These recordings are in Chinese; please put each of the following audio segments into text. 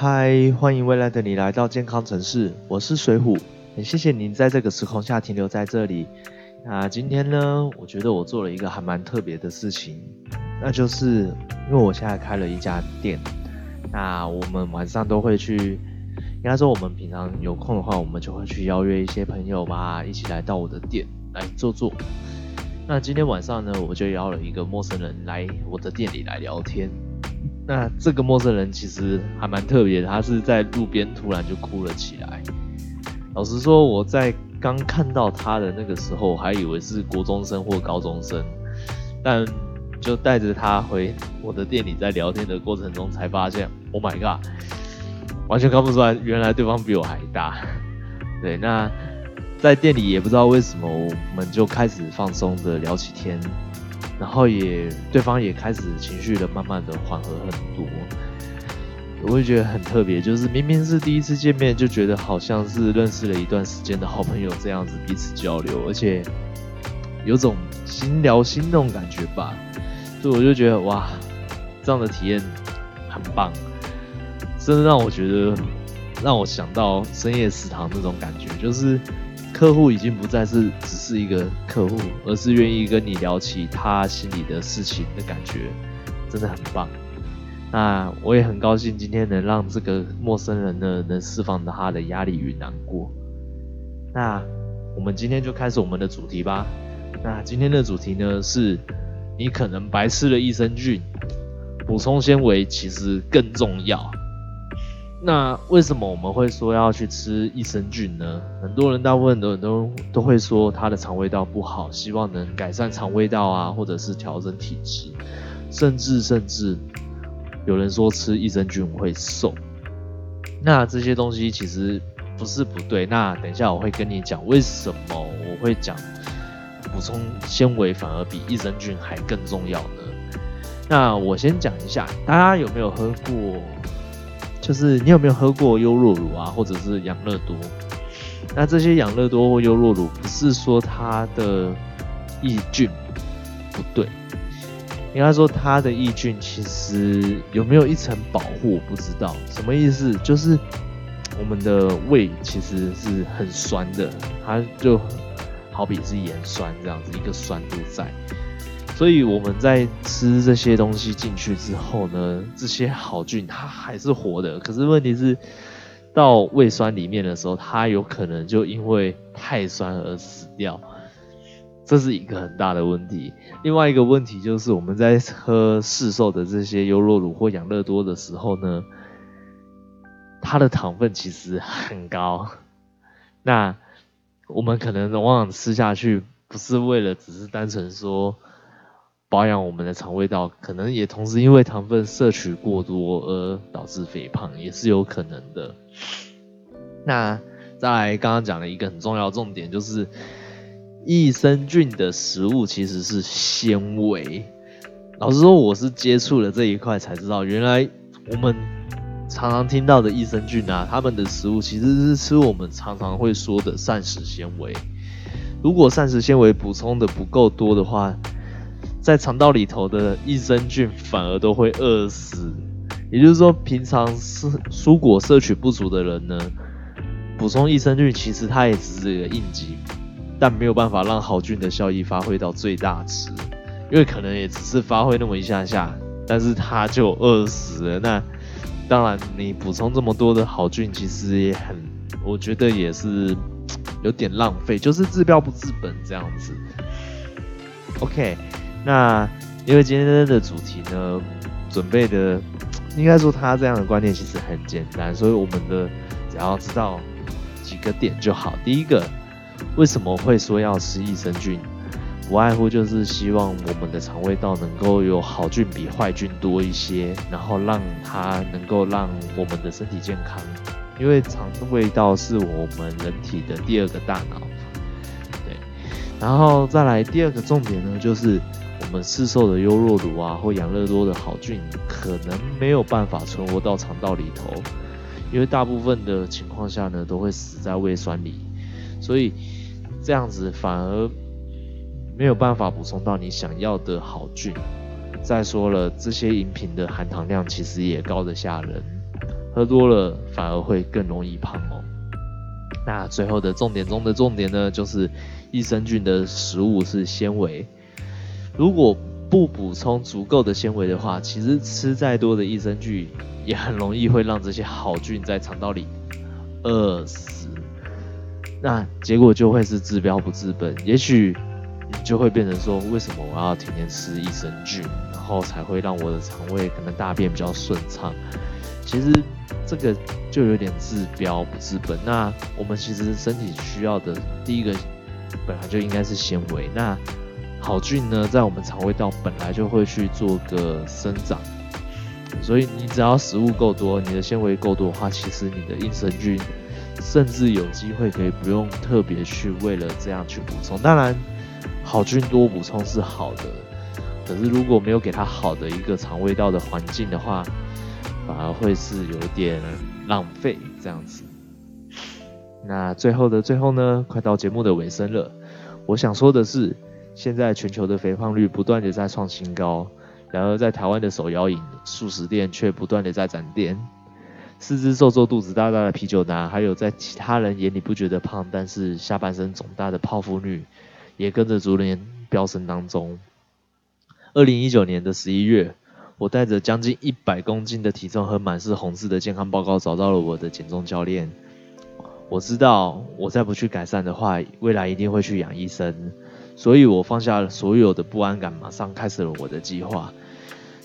嗨，欢迎未来的你来到健康城市，我是水虎，很谢谢您在这个时空下停留在这里。那今天呢，我觉得我做了一个还蛮特别的事情，那就是因为我现在开了一家店，那我们晚上都会去，应该说我们平常有空的话，我们就会去邀约一些朋友吧，一起来到我的店来坐坐。那今天晚上呢，我就邀了一个陌生人来我的店里来聊天。那这个陌生人其实还蛮特别，他是在路边突然就哭了起来。老实说，我在刚看到他的那个时候，还以为是国中生或高中生，但就带着他回我的店里，在聊天的过程中才发现，Oh my god，完全看不出来，原来对方比我还大。对，那在店里也不知道为什么，我们就开始放松的聊起天。然后也，对方也开始情绪的慢慢的缓和很多，我会觉得很特别，就是明明是第一次见面，就觉得好像是认识了一段时间的好朋友这样子彼此交流，而且有种心聊心那种感觉吧，所以我就觉得哇，这样的体验很棒，真的让我觉得让我想到深夜食堂那种感觉，就是。客户已经不再是只是一个客户，而是愿意跟你聊起他心里的事情的感觉，真的很棒。那我也很高兴今天能让这个陌生人呢，能释放他的压力与难过。那我们今天就开始我们的主题吧。那今天的主题呢，是你可能白吃了益生菌，补充纤维其实更重要。那为什么我们会说要去吃益生菌呢？很多人大部分的人都都会说他的肠胃道不好，希望能改善肠胃道啊，或者是调整体质，甚至甚至有人说吃益生菌会瘦。那这些东西其实不是不对。那等一下我会跟你讲为什么我会讲补充纤维反而比益生菌还更重要呢？那我先讲一下，大家有没有喝过？就是你有没有喝过优酪乳啊，或者是养乐多？那这些养乐多或优酪乳，不是说它的抑菌不对，应该说它的抑菌其实有没有一层保护，我不知道什么意思。就是我们的胃其实是很酸的，它就好比是盐酸这样子一个酸度在。所以我们在吃这些东西进去之后呢，这些好菌它还是活的。可是问题是，到胃酸里面的时候，它有可能就因为太酸而死掉，这是一个很大的问题。另外一个问题就是我们在喝市售的这些优酪乳或养乐多的时候呢，它的糖分其实很高。那我们可能往往吃下去，不是为了只是单纯说。保养我们的肠胃道，可能也同时因为糖分摄取过多而导致肥胖，也是有可能的。那再来刚刚讲的一个很重要重点，就是益生菌的食物其实是纤维。老实说，我是接触了这一块才知道，原来我们常常听到的益生菌啊，他们的食物其实是吃我们常常会说的膳食纤维。如果膳食纤维补充的不够多的话，在肠道里头的益生菌反而都会饿死，也就是说，平常是蔬果摄取不足的人呢，补充益生菌其实它也只是一个应急，但没有办法让好菌的效益发挥到最大值，因为可能也只是发挥那么一下下，但是它就饿死了。那当然，你补充这么多的好菌，其实也很，我觉得也是有点浪费，就是治标不治本这样子。OK。那因为今天的主题呢，准备的 应该说他这样的观念其实很简单，所以我们的只要知道几个点就好。第一个，为什么会说要吃益生菌？不外乎就是希望我们的肠胃道能够有好菌比坏菌多一些，然后让它能够让我们的身体健康。因为肠胃道是我们人体的第二个大脑。对，然后再来第二个重点呢，就是。我们市售的优酪乳啊，或养乐多的好菌，可能没有办法存活到肠道里头，因为大部分的情况下呢，都会死在胃酸里，所以这样子反而没有办法补充到你想要的好菌。再说了，这些饮品的含糖量其实也高得吓人，喝多了反而会更容易胖哦。那最后的重点中的重点呢，就是益生菌的食物是纤维。如果不补充足够的纤维的话，其实吃再多的益生菌也很容易会让这些好菌在肠道里饿死。那结果就会是治标不治本，也许你就会变成说，为什么我要天天吃益生菌，然后才会让我的肠胃可能大便比较顺畅？其实这个就有点治标不治本。那我们其实身体需要的第一个本来就应该是纤维。那好菌呢，在我们肠胃道本来就会去做个生长，所以你只要食物够多，你的纤维够多的话，其实你的益生菌甚至有机会可以不用特别去为了这样去补充。当然，好菌多补充是好的，可是如果没有给它好的一个肠胃道的环境的话，反而会是有点浪费这样子。那最后的最后呢，快到节目的尾声了，我想说的是，现在全球的肥胖率不断的在创新高，然而在台湾的手摇饮、素食店却不断的在展店。四肢瘦瘦、肚子大大的啤酒男，还有在其他人眼里不觉得胖，但是下半身肿大的泡芙女，也跟着逐年飙升当中。二零一九年的十一月。我带着将近一百公斤的体重和满是红字的健康报告，找到了我的减重教练。我知道，我再不去改善的话，未来一定会去养医生。所以我放下了所有的不安感，马上开始了我的计划。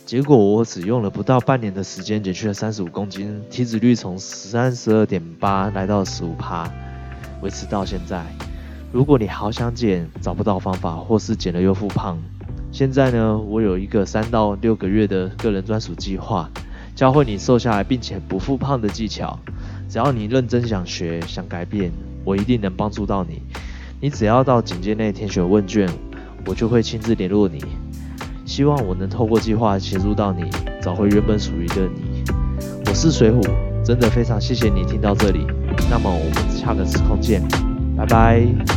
结果我只用了不到半年的时间，减去了三十五公斤，体脂率从三十二点八来到十五趴，维持到现在。如果你好想减，找不到方法，或是减了又复胖。现在呢，我有一个三到六个月的个人专属计划，教会你瘦下来并且不复胖的技巧。只要你认真想学、想改变，我一定能帮助到你。你只要到警戒内填写问卷，我就会亲自联络你。希望我能透过计划协助到你，找回原本属于的你。我是水虎，真的非常谢谢你听到这里。那么我们下个时空见，拜拜。